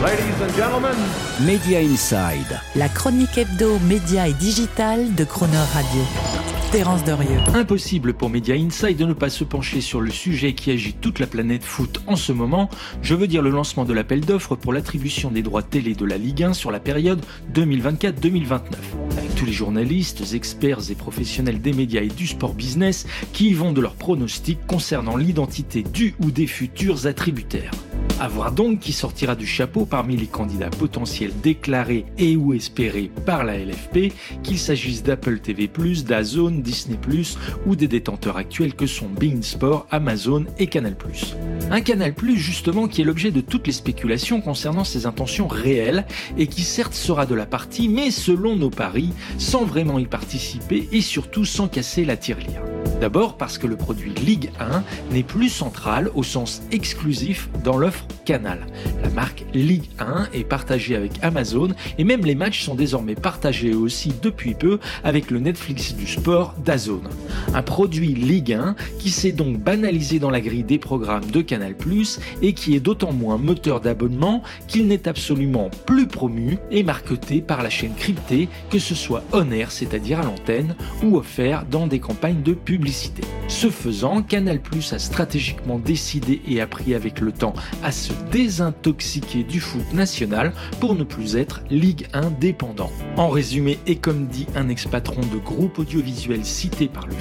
Ladies and gentlemen. Media Inside. La chronique hebdo, média et digital de Croner Radio. Terence Derieux. Impossible pour Media Inside de ne pas se pencher sur le sujet qui agite toute la planète foot en ce moment. Je veux dire le lancement de l'appel d'offres pour l'attribution des droits télé de la Ligue 1 sur la période 2024-2029. Avec tous les journalistes, experts et professionnels des médias et du sport business qui y vont de leurs pronostics concernant l'identité du ou des futurs attributaires. À voir donc qui sortira du chapeau parmi les candidats potentiels déclarés et ou espérés par la LFP, qu'il s'agisse d'Apple TV+, d'Azone, Disney+, ou des détenteurs actuels que sont Bein Sport, Amazon et Canal+. Un Canal+, justement, qui est l'objet de toutes les spéculations concernant ses intentions réelles, et qui certes sera de la partie, mais selon nos paris, sans vraiment y participer et surtout sans casser la tirelire. D'abord parce que le produit Ligue 1 n'est plus central au sens exclusif dans l'offre Canal. La marque Ligue 1 est partagée avec Amazon et même les matchs sont désormais partagés aussi depuis peu avec le Netflix du sport d'Azone. Un produit Ligue 1 qui s'est donc banalisé dans la grille des programmes de Canal+, et qui est d'autant moins moteur d'abonnement qu'il n'est absolument plus promu et marketé par la chaîne cryptée, que ce soit on air, c'est-à-dire à l'antenne, ou offert dans des campagnes de publicité ce faisant, Canal a stratégiquement décidé et appris avec le temps à se désintoxiquer du foot national pour ne plus être Ligue 1 dépendant. En résumé, et comme dit un ex-patron de groupe audiovisuel cité par le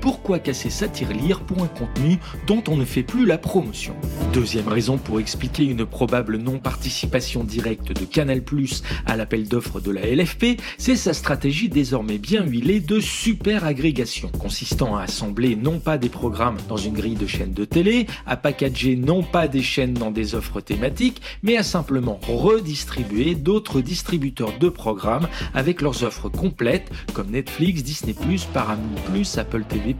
Pourquoi casser sa tirelire pour un contenu dont on ne fait plus la promotion? Deuxième raison pour expliquer une probable non-participation directe de Canal à l'appel d'offres de la LFP, c'est sa stratégie désormais bien huilée de super agrégation, consistant à assembler non pas des programmes dans une grille de chaînes de télé, à packager non pas des chaînes dans des offres thématiques, mais à simplement redistribuer d'autres distributeurs de programmes avec leurs offres complètes comme Netflix, Disney+, Paramount+, Apple TV+,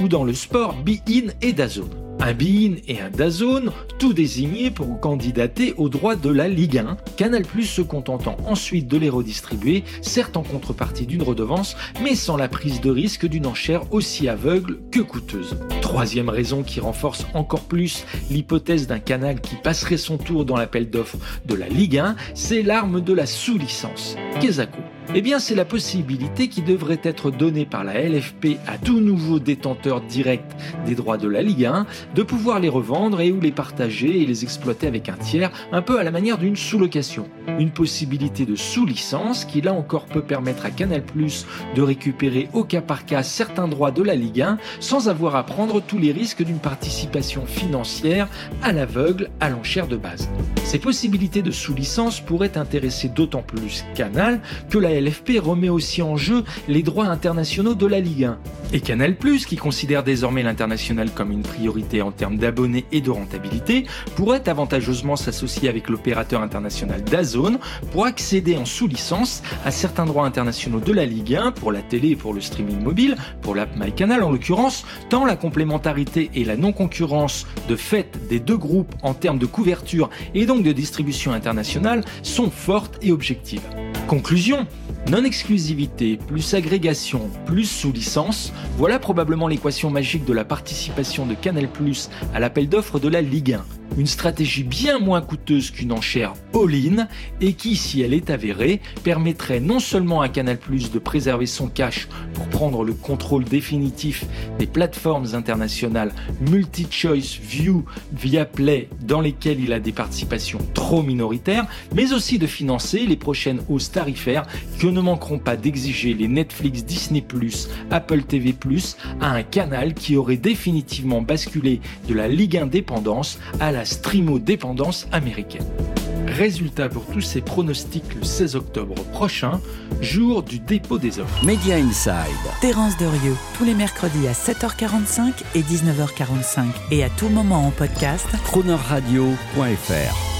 ou dans le sport Be-In et DAZN un Bein et un Dazone, tout désignés pour candidater aux droits de la Ligue 1, Canal Plus se contentant ensuite de les redistribuer, certes en contrepartie d'une redevance, mais sans la prise de risque d'une enchère aussi aveugle que coûteuse. Troisième raison qui renforce encore plus l'hypothèse d'un canal qui passerait son tour dans l'appel d'offres de la Ligue 1, c'est l'arme de la sous-licence. Kezako. Eh bien, c'est la possibilité qui devrait être donnée par la LFP à tout nouveau détenteur direct des droits de la Ligue 1 de pouvoir les revendre et ou les partager et les exploiter avec un tiers, un peu à la manière d'une sous-location. Une possibilité de sous-licence qui là encore peut permettre à Canal+ de récupérer au cas par cas certains droits de la Ligue 1 sans avoir à prendre tous les risques d'une participation financière à l'aveugle à l'enchère de base. Ces possibilités de sous-licence pourraient intéresser d'autant plus Canal que la LFP remet aussi en jeu les droits internationaux de la Ligue 1. Et Canal+, qui considère désormais l'international comme une priorité en termes d'abonnés et de rentabilité, pourrait avantageusement s'associer avec l'opérateur international DAZN pour accéder en sous-licence à certains droits internationaux de la Ligue 1 pour la télé et pour le streaming mobile, pour l'app MyCanal en l'occurrence, tant la complémentarité et la non-concurrence de fait des deux groupes en termes de couverture et donc de distribution internationale sont fortes et objectives. Conclusion, non-exclusivité plus agrégation plus sous-licence, voilà probablement l'équation magique de la participation de Canal+ à l'appel d'offres de la Ligue 1 une stratégie bien moins coûteuse qu'une enchère all-in et qui, si elle est avérée, permettrait non seulement à Canal de préserver son cash pour prendre le contrôle définitif des plateformes internationales multi-choice view via Play dans lesquelles il a des participations trop minoritaires, mais aussi de financer les prochaines hausses tarifaires que ne manqueront pas d'exiger les Netflix, Disney+, Apple TV+, à un canal qui aurait définitivement basculé de la Ligue indépendance à la streamo-dépendance américaine. Résultat pour tous ces pronostics le 16 octobre prochain, jour du dépôt des offres. Media Inside. Terence Derieux, tous les mercredis à 7h45 et 19h45 et à tout moment en podcast. Cronerradio.fr